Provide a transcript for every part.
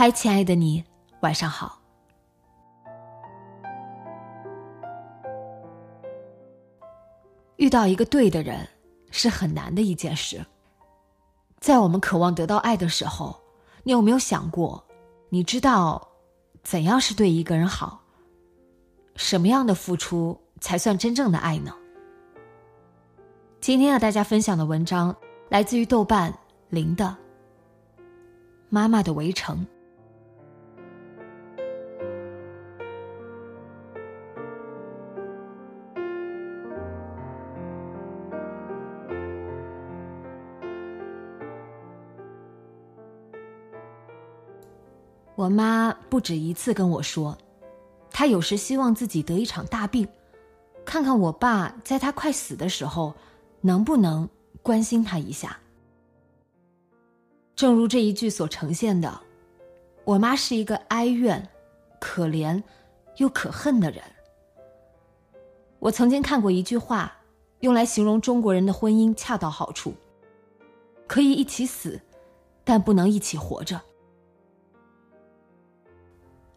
嗨，亲爱的你，晚上好。遇到一个对的人是很难的一件事。在我们渴望得到爱的时候，你有没有想过，你知道怎样是对一个人好？什么样的付出才算真正的爱呢？今天和大家分享的文章来自于豆瓣零的《妈妈的围城》。我妈不止一次跟我说，她有时希望自己得一场大病，看看我爸在他快死的时候，能不能关心他一下。正如这一句所呈现的，我妈是一个哀怨、可怜又可恨的人。我曾经看过一句话，用来形容中国人的婚姻恰到好处：可以一起死，但不能一起活着。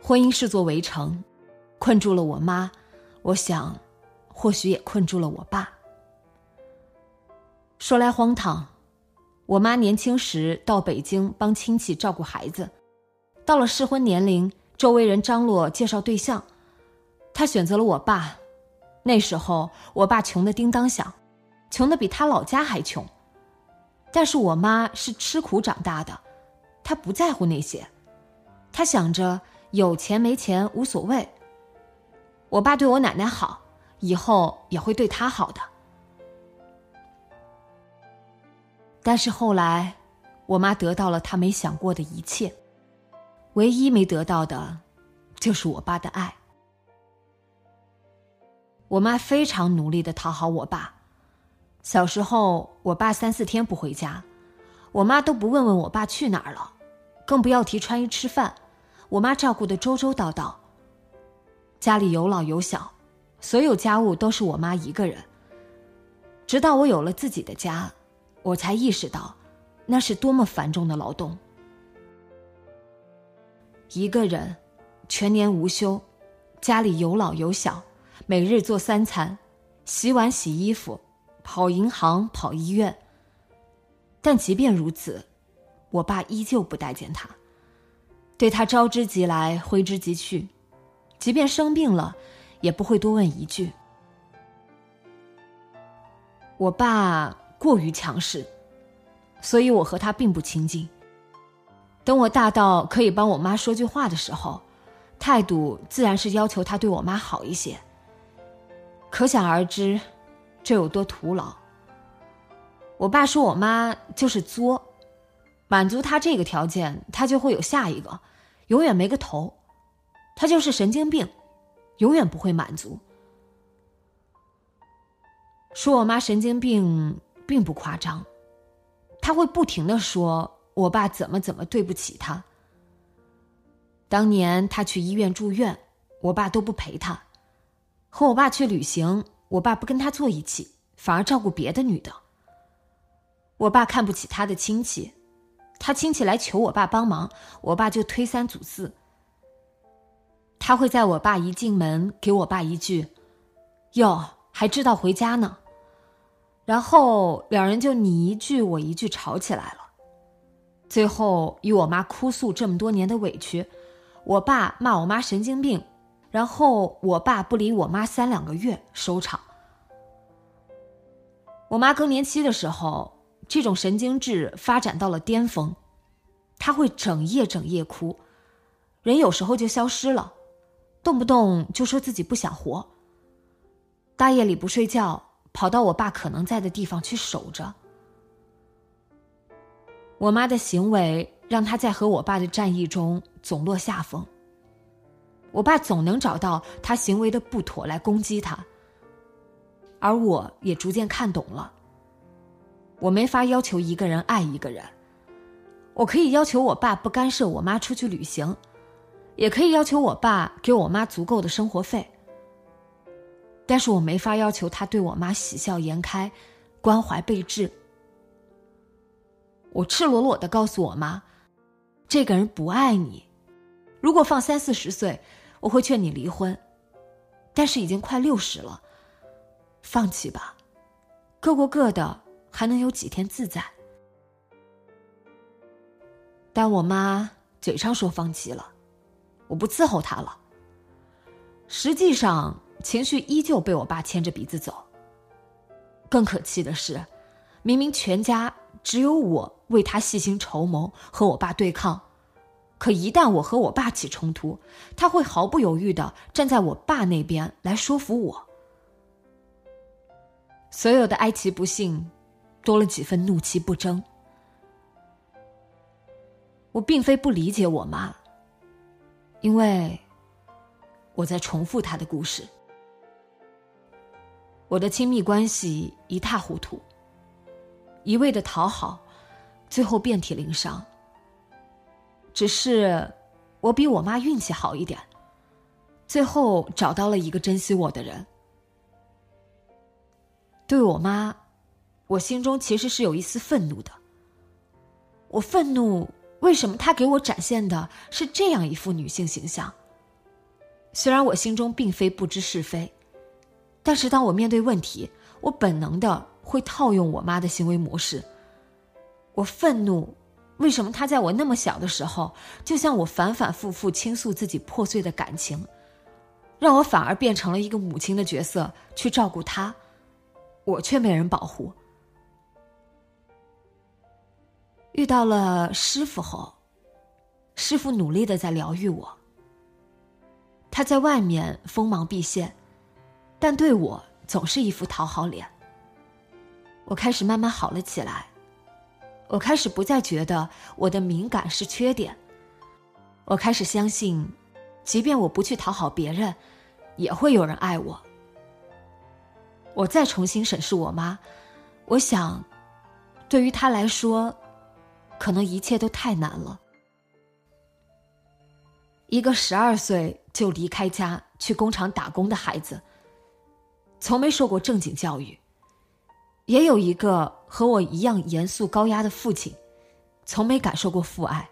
婚姻是座围城，困住了我妈，我想，或许也困住了我爸。说来荒唐，我妈年轻时到北京帮亲戚照顾孩子，到了适婚年龄，周围人张罗介绍对象，她选择了我爸。那时候我爸穷的叮当响，穷的比他老家还穷。但是我妈是吃苦长大的，她不在乎那些，她想着。有钱没钱无所谓。我爸对我奶奶好，以后也会对她好的。但是后来，我妈得到了她没想过的一切，唯一没得到的，就是我爸的爱。我妈非常努力的讨好我爸。小时候，我爸三四天不回家，我妈都不问问我爸去哪儿了，更不要提穿衣吃饭。我妈照顾的周周到到。家里有老有小，所有家务都是我妈一个人。直到我有了自己的家，我才意识到，那是多么繁重的劳动。一个人，全年无休，家里有老有小，每日做三餐，洗碗洗衣服，跑银行跑医院。但即便如此，我爸依旧不待见他。对他招之即来，挥之即去，即便生病了，也不会多问一句。我爸过于强势，所以我和他并不亲近。等我大到可以帮我妈说句话的时候，态度自然是要求他对我妈好一些。可想而知，这有多徒劳。我爸说我妈就是作。满足他这个条件，他就会有下一个，永远没个头。他就是神经病，永远不会满足。说我妈神经病并不夸张，他会不停的说我爸怎么怎么对不起他。当年他去医院住院，我爸都不陪他；和我爸去旅行，我爸不跟他坐一起，反而照顾别的女的。我爸看不起他的亲戚。他亲戚来求我爸帮忙，我爸就推三阻四。他会在我爸一进门给我爸一句：“哟，还知道回家呢。”然后两人就你一句我一句吵起来了。最后与我妈哭诉这么多年的委屈，我爸骂我妈神经病，然后我爸不理我妈三两个月收场。我妈更年期的时候，这种神经质发展到了巅峰，他会整夜整夜哭，人有时候就消失了，动不动就说自己不想活。大夜里不睡觉，跑到我爸可能在的地方去守着。我妈的行为让他在和我爸的战役中总落下风。我爸总能找到他行为的不妥来攻击他，而我也逐渐看懂了。我没法要求一个人爱一个人，我可以要求我爸不干涉我妈出去旅行，也可以要求我爸给我妈足够的生活费。但是我没法要求他对我妈喜笑颜开，关怀备至。我赤裸裸的告诉我妈，这个人不爱你。如果放三四十岁，我会劝你离婚。但是已经快六十了，放弃吧，各过各的，还能有几天自在？但我妈嘴上说放弃了，我不伺候她了。实际上，情绪依旧被我爸牵着鼻子走。更可气的是，明明全家。只有我为他细心筹谋，和我爸对抗。可一旦我和我爸起冲突，他会毫不犹豫的站在我爸那边来说服我。所有的哀其不幸，多了几分怒气不争。我并非不理解我妈，因为我在重复她的故事。我的亲密关系一塌糊涂。一味的讨好，最后遍体鳞伤。只是我比我妈运气好一点，最后找到了一个珍惜我的人。对我妈，我心中其实是有一丝愤怒的。我愤怒，为什么她给我展现的是这样一副女性形象？虽然我心中并非不知是非，但是当我面对问题，我本能的。会套用我妈的行为模式。我愤怒，为什么她在我那么小的时候，就向我反反复复倾诉自己破碎的感情，让我反而变成了一个母亲的角色去照顾她，我却没人保护。遇到了师傅后，师傅努力的在疗愈我。他在外面锋芒毕现，但对我总是一副讨好脸。我开始慢慢好了起来，我开始不再觉得我的敏感是缺点，我开始相信，即便我不去讨好别人，也会有人爱我。我再重新审视我妈，我想，对于她来说，可能一切都太难了。一个十二岁就离开家去工厂打工的孩子，从没受过正经教育。也有一个和我一样严肃高压的父亲，从没感受过父爱。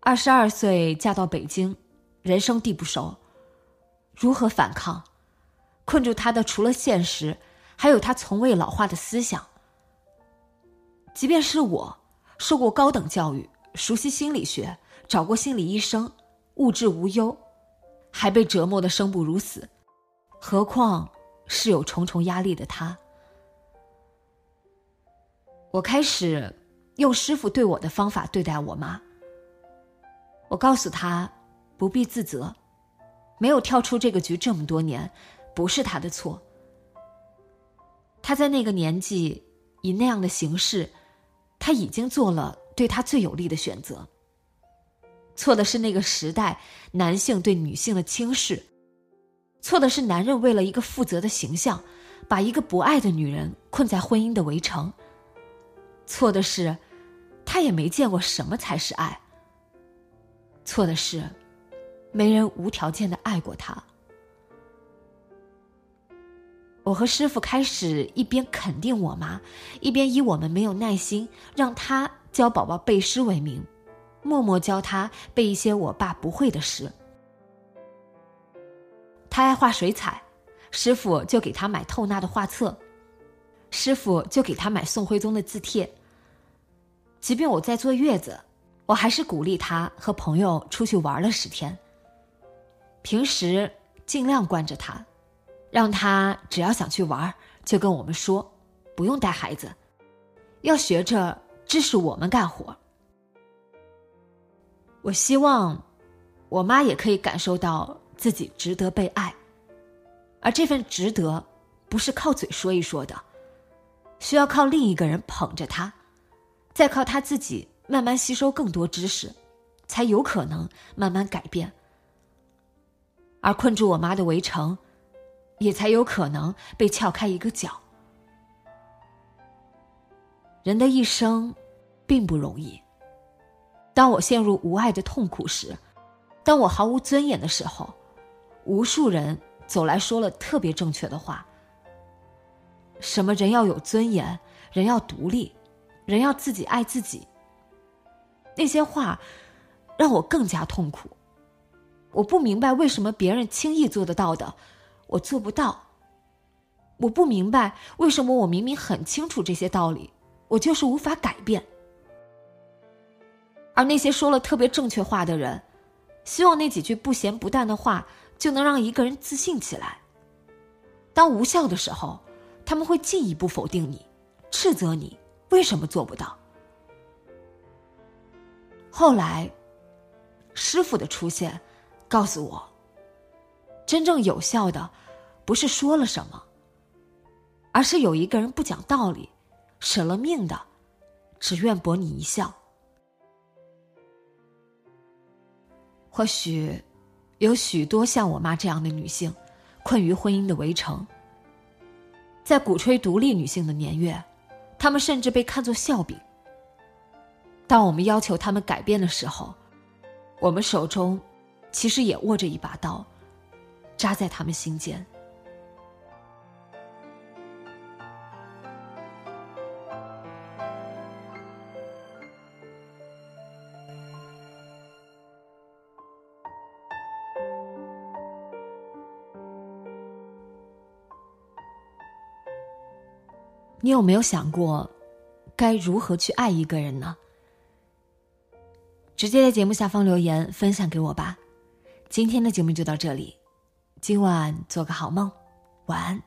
二十二岁嫁到北京，人生地不熟，如何反抗？困住他的除了现实，还有他从未老化的思想。即便是我，受过高等教育，熟悉心理学，找过心理医生，物质无忧，还被折磨的生不如死，何况是有重重压力的他？我开始用师傅对我的方法对待我妈。我告诉她，不必自责，没有跳出这个局这么多年，不是她的错。她在那个年纪以那样的形式，他已经做了对他最有利的选择。错的是那个时代男性对女性的轻视，错的是男人为了一个负责的形象，把一个不爱的女人困在婚姻的围城。错的是，他也没见过什么才是爱。错的是，没人无条件的爱过他。我和师傅开始一边肯定我妈，一边以我们没有耐心让她教宝宝背诗为名，默默教他背一些我爸不会的诗。他爱画水彩，师傅就给他买透纳的画册。师傅就给他买宋徽宗的字帖。即便我在坐月子，我还是鼓励他和朋友出去玩了十天。平时尽量惯着他，让他只要想去玩就跟我们说，不用带孩子，要学着支持我们干活。我希望我妈也可以感受到自己值得被爱，而这份值得不是靠嘴说一说的。需要靠另一个人捧着她，再靠她自己慢慢吸收更多知识，才有可能慢慢改变。而困住我妈的围城，也才有可能被撬开一个角。人的一生，并不容易。当我陷入无爱的痛苦时，当我毫无尊严的时候，无数人走来说了特别正确的话。什么人要有尊严，人要独立，人要自己爱自己。那些话让我更加痛苦。我不明白为什么别人轻易做得到的，我做不到。我不明白为什么我明明很清楚这些道理，我就是无法改变。而那些说了特别正确话的人，希望那几句不咸不淡的话就能让一个人自信起来。当无效的时候。他们会进一步否定你，斥责你为什么做不到。后来，师傅的出现，告诉我，真正有效的，不是说了什么，而是有一个人不讲道理，舍了命的，只愿博你一笑。或许，有许多像我妈这样的女性，困于婚姻的围城。在鼓吹独立女性的年月，她们甚至被看作笑柄。当我们要求她们改变的时候，我们手中其实也握着一把刀，扎在他们心间。你有没有想过，该如何去爱一个人呢？直接在节目下方留言分享给我吧。今天的节目就到这里，今晚做个好梦，晚安。